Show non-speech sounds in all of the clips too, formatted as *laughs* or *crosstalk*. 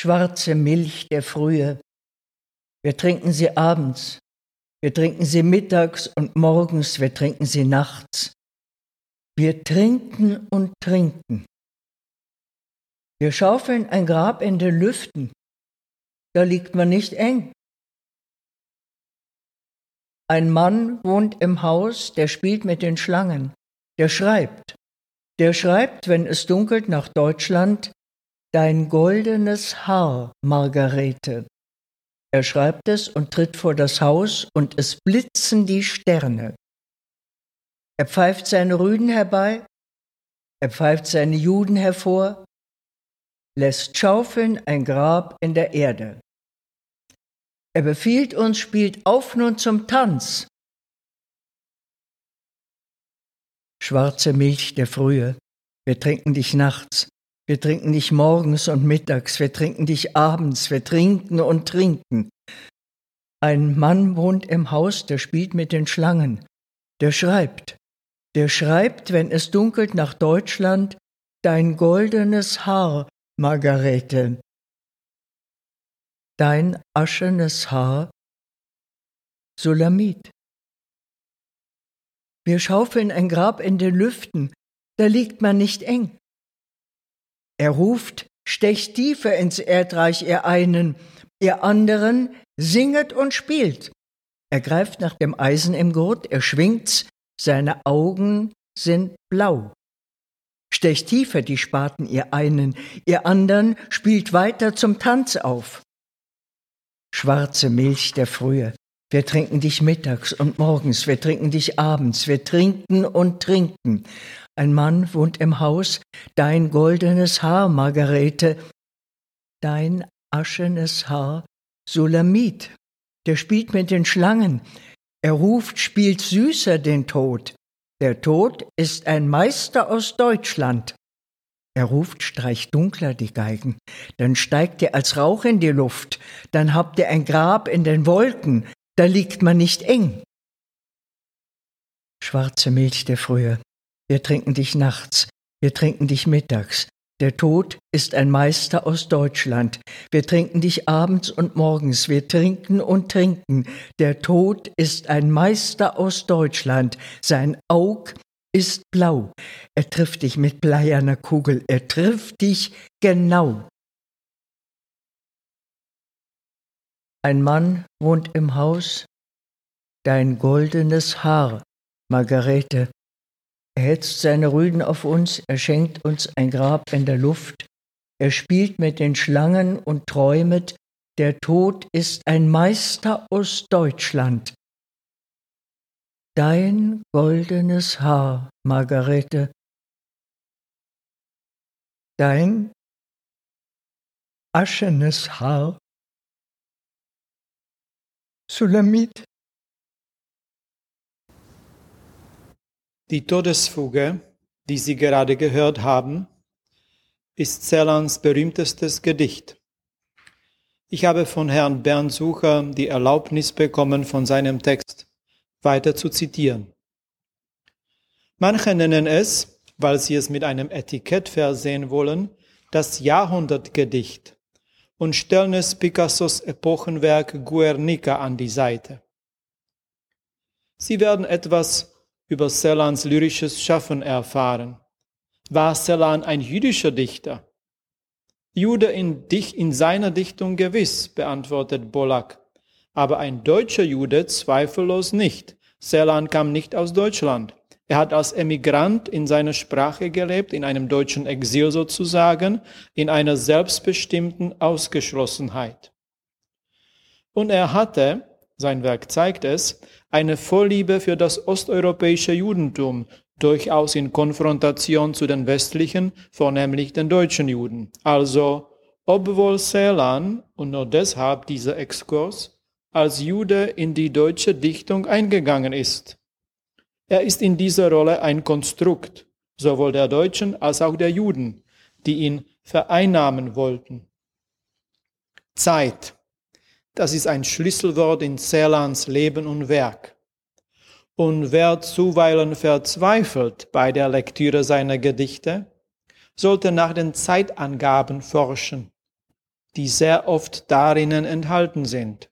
schwarze Milch der Frühe. Wir trinken sie abends, wir trinken sie mittags und morgens, wir trinken sie nachts. Wir trinken und trinken. Wir schaufeln ein Grab in den Lüften. Da liegt man nicht eng. Ein Mann wohnt im Haus, der spielt mit den Schlangen, der schreibt. Der schreibt, wenn es dunkelt nach Deutschland, Dein goldenes Haar, Margarete. Er schreibt es und tritt vor das Haus, und es blitzen die Sterne. Er pfeift seine Rüden herbei, er pfeift seine Juden hervor, lässt schaufeln ein Grab in der Erde. Er befiehlt uns, spielt auf nun zum Tanz. Schwarze Milch der Frühe, wir trinken dich nachts, wir trinken dich morgens und mittags, wir trinken dich abends, wir trinken und trinken. Ein Mann wohnt im Haus, der spielt mit den Schlangen, der schreibt, der schreibt, wenn es dunkelt nach Deutschland, dein goldenes Haar, Margarete, dein aschenes Haar, Sulamit. Wir schaufeln ein Grab in den Lüften, da liegt man nicht eng. Er ruft, stecht tiefer ins Erdreich, ihr einen, ihr anderen, singet und spielt. Er greift nach dem Eisen im Gurt, er schwingt's, seine Augen sind blau. Stecht tiefer die Spaten, ihr einen, ihr anderen, spielt weiter zum Tanz auf. Schwarze Milch der Frühe, wir trinken dich mittags und morgens, wir trinken dich abends, wir trinken und trinken. Ein Mann wohnt im Haus, dein goldenes Haar, Margarete, dein aschenes Haar, Sulamit, der spielt mit den Schlangen, er ruft, spielt süßer den Tod. Der Tod ist ein Meister aus Deutschland. Er ruft, streicht dunkler die Geigen, dann steigt er als Rauch in die Luft, dann habt ihr ein Grab in den Wolken, da liegt man nicht eng. Schwarze Milch der Frühe, wir trinken dich nachts, wir trinken dich mittags. Der Tod ist ein Meister aus Deutschland. Wir trinken dich abends und morgens, wir trinken und trinken. Der Tod ist ein Meister aus Deutschland. Sein Aug ist blau. Er trifft dich mit bleierner Kugel, er trifft dich genau. Ein Mann wohnt im Haus, dein goldenes Haar, Margarete, er hetzt seine Rüden auf uns, er schenkt uns ein Grab in der Luft, er spielt mit den Schlangen und träumet, der Tod ist ein Meister aus Deutschland. Dein goldenes Haar, Margarete, dein aschenes Haar, Sulamit. Die Todesfuge, die Sie gerade gehört haben, ist Celans berühmtestes Gedicht. Ich habe von Herrn Bernd Sucher die Erlaubnis bekommen, von seinem Text weiter zu zitieren. Manche nennen es, weil sie es mit einem Etikett versehen wollen, das Jahrhundertgedicht und stellen es Picassos Epochenwerk Guernica an die Seite. Sie werden etwas über Celans lyrisches Schaffen erfahren. War Celan ein jüdischer Dichter? Jude in, in seiner Dichtung gewiss, beantwortet Bolak. Aber ein deutscher Jude zweifellos nicht. Celan kam nicht aus Deutschland. Er hat als Emigrant in seiner Sprache gelebt, in einem deutschen Exil sozusagen, in einer selbstbestimmten Ausgeschlossenheit. Und er hatte, sein Werk zeigt es, eine Vorliebe für das osteuropäische Judentum, durchaus in Konfrontation zu den westlichen, vornehmlich den deutschen Juden. Also, obwohl Celan, und nur deshalb dieser Exkurs, als Jude in die deutsche Dichtung eingegangen ist. Er ist in dieser Rolle ein Konstrukt, sowohl der Deutschen als auch der Juden, die ihn vereinnahmen wollten. Zeit. Das ist ein Schlüsselwort in Celans Leben und Werk. Und wer zuweilen verzweifelt bei der Lektüre seiner Gedichte, sollte nach den Zeitangaben forschen. die sehr oft darinnen enthalten sind.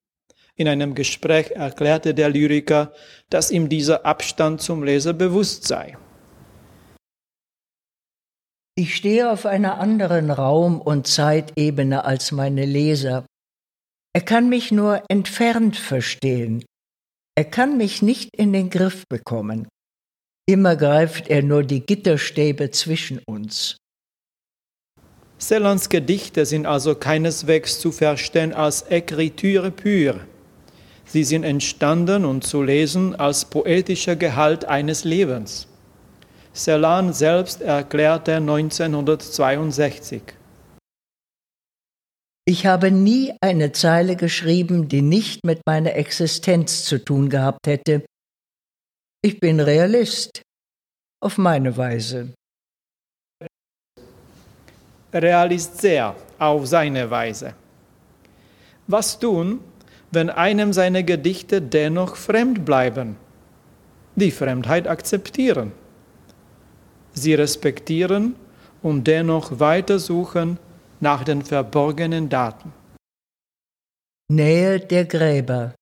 In einem Gespräch erklärte der Lyriker, dass ihm dieser Abstand zum Leser bewusst sei. Ich stehe auf einer anderen Raum- und Zeitebene als meine Leser. Er kann mich nur entfernt verstehen. Er kann mich nicht in den Griff bekommen. Immer greift er nur die Gitterstäbe zwischen uns. Cellans Gedichte sind also keineswegs zu verstehen als Écriture pure. Sie sind entstanden und zu lesen als poetischer Gehalt eines Lebens. Celan selbst erklärte 1962. Ich habe nie eine Zeile geschrieben, die nicht mit meiner Existenz zu tun gehabt hätte. Ich bin Realist, auf meine Weise. Realist sehr, auf seine Weise. Was tun, wenn einem seine Gedichte dennoch fremd bleiben? Die Fremdheit akzeptieren. Sie respektieren und dennoch weitersuchen nach den verborgenen Daten. Nähe der Gräber.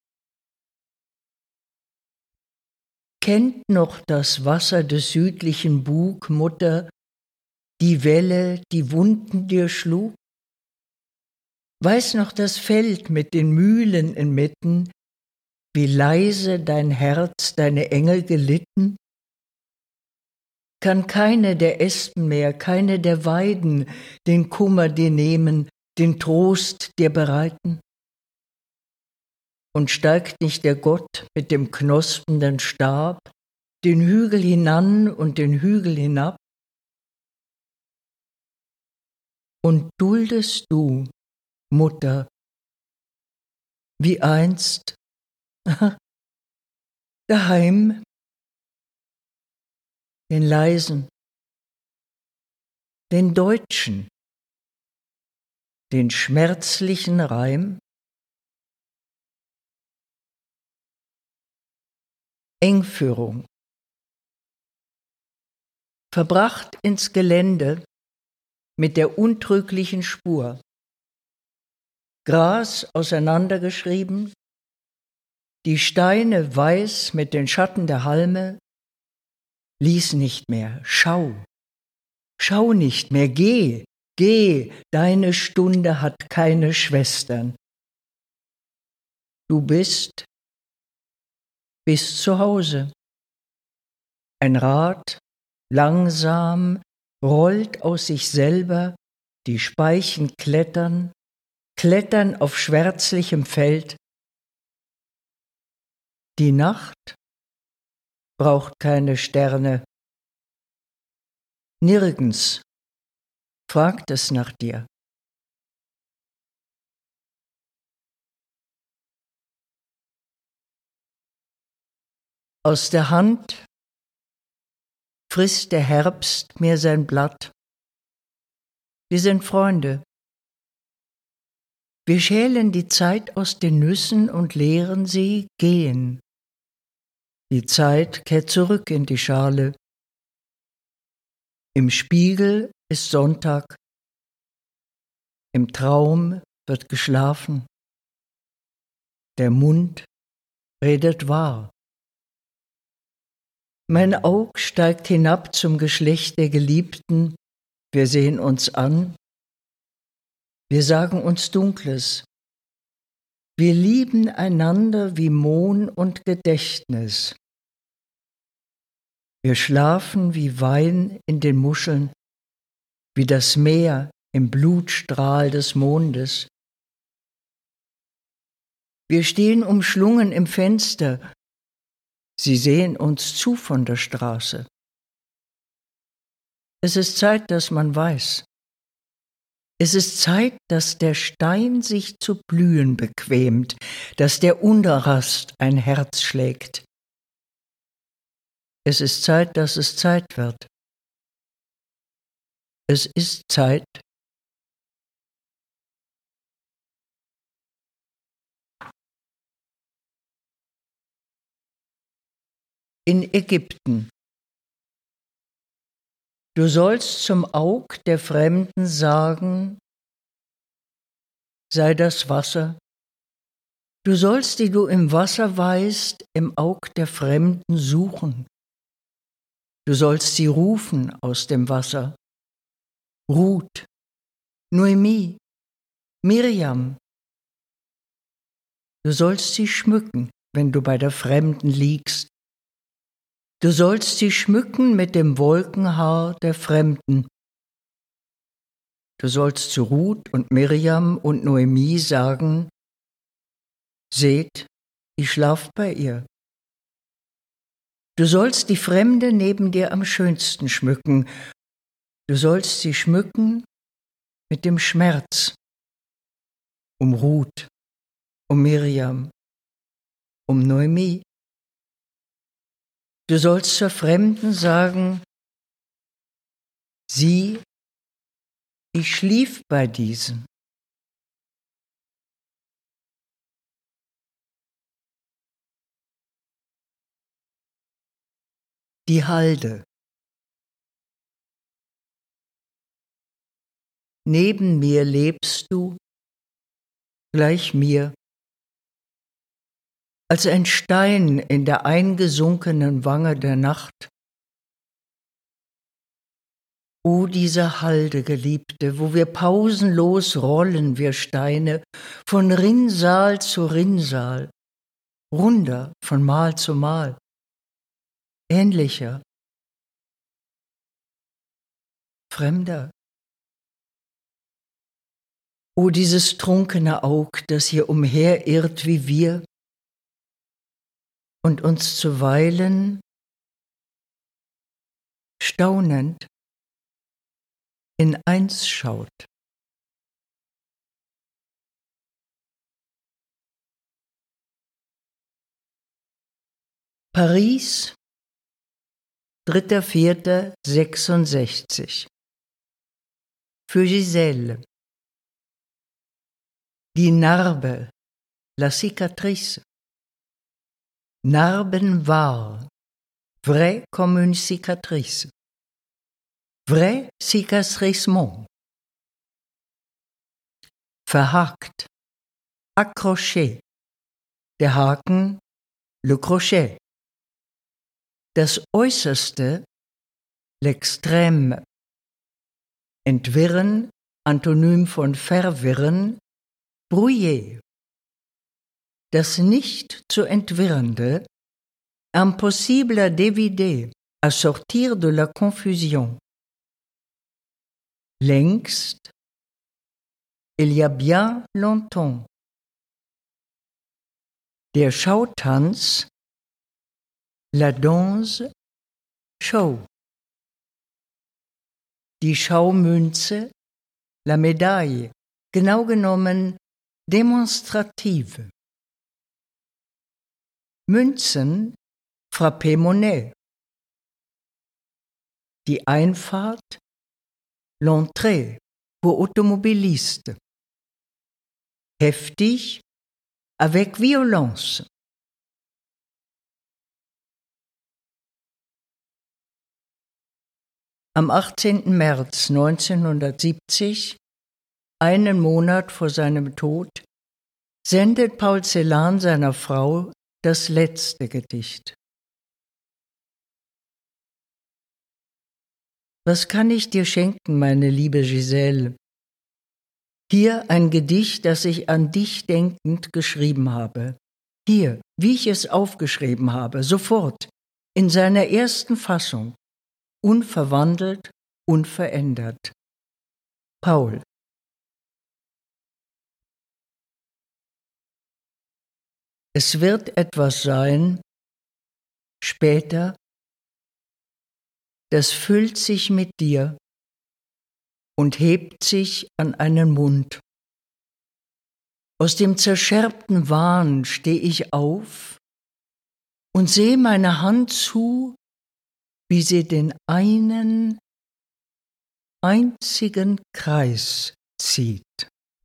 Kennt noch das Wasser des südlichen Bug, Mutter, die Welle, die Wunden dir schlug? Weiß noch das Feld mit den Mühlen inmitten, wie leise dein Herz deine Engel gelitten? Kann keine der Espen mehr, keine der Weiden den Kummer dir nehmen, den Trost dir bereiten? Und steigt nicht der Gott mit dem knospenden Stab den Hügel hinan und den Hügel hinab? Und duldest du, Mutter, wie einst *laughs* daheim den leisen, den deutschen, den schmerzlichen Reim, Engführung, verbracht ins Gelände mit der untrüglichen Spur, Gras auseinandergeschrieben, die Steine weiß mit den Schatten der Halme, Lies nicht mehr, schau, schau nicht mehr, geh, geh, deine Stunde hat keine Schwestern. Du bist, bist zu Hause. Ein Rad, langsam, rollt aus sich selber, die Speichen klettern, klettern auf schwärzlichem Feld. Die Nacht braucht keine Sterne. Nirgends fragt es nach dir. Aus der Hand frisst der Herbst mir sein Blatt. Wir sind Freunde. Wir schälen die Zeit aus den Nüssen und lehren sie gehen. Die Zeit kehrt zurück in die Schale. Im Spiegel ist Sonntag. Im Traum wird geschlafen. Der Mund redet wahr. Mein Aug steigt hinab zum Geschlecht der Geliebten. Wir sehen uns an. Wir sagen uns Dunkles. Wir lieben einander wie Mohn und Gedächtnis. Wir schlafen wie Wein in den Muscheln, wie das Meer im Blutstrahl des Mondes. Wir stehen umschlungen im Fenster, sie sehen uns zu von der Straße. Es ist Zeit, dass man weiß, es ist Zeit, dass der Stein sich zu blühen bequemt, dass der Unterrast ein Herz schlägt. Es ist Zeit, dass es Zeit wird. Es ist Zeit, in Ägypten. Du sollst zum Aug der Fremden sagen, sei das Wasser. Du sollst, die du im Wasser weißt, im Aug der Fremden suchen. Du sollst sie rufen aus dem Wasser. Ruth, Noemi, Miriam. Du sollst sie schmücken, wenn du bei der Fremden liegst. Du sollst sie schmücken mit dem Wolkenhaar der Fremden. Du sollst zu Ruth und Miriam und Noemi sagen, Seht, ich schlaf bei ihr. Du sollst die Fremde neben dir am schönsten schmücken. Du sollst sie schmücken mit dem Schmerz um Ruth, um Miriam, um Noemi. Du sollst zur Fremden sagen, sieh, ich schlief bei diesen. Die Halde. Neben mir lebst du, gleich mir, als ein Stein in der eingesunkenen Wange der Nacht. O diese Halde, Geliebte, wo wir pausenlos rollen, wir Steine, von Rinnsal zu Rinnsal, runder von Mal zu Mal ähnlicher, fremder. O dieses trunkene Aug, das hier umherirrt wie wir und uns zuweilen staunend in eins schaut. Paris 3.4.66 Für Giselle Die Narbe, la cicatrice. Narben wahr, vrai comme une cicatrice. Vrai cicatrissement. Verhakt, accroché. Der Haken, le crochet das Äußerste, l'extrême. Entwirren, Antonym von verwirren, brouiller. Das nicht zu entwirrende, impossible à dévider, à sortir de la confusion. Längst, il y a bien longtemps. Der Schautanz La Danse Show. Die Schaumünze, la Medaille, genau genommen demonstrative. Münzen, frappé Monet. Die Einfahrt, l'entrée pour automobiliste. Heftig, avec violence. Am 18. März 1970, einen Monat vor seinem Tod, sendet Paul Celan seiner Frau das letzte Gedicht. Was kann ich dir schenken, meine liebe Giselle? Hier ein Gedicht, das ich an dich denkend geschrieben habe. Hier, wie ich es aufgeschrieben habe, sofort, in seiner ersten Fassung, unverwandelt, unverändert. Paul Es wird etwas sein, später, das füllt sich mit dir und hebt sich an einen Mund. Aus dem zerscherbten Wahn steh ich auf und seh meine Hand zu wie sie den einen einzigen Kreis zieht.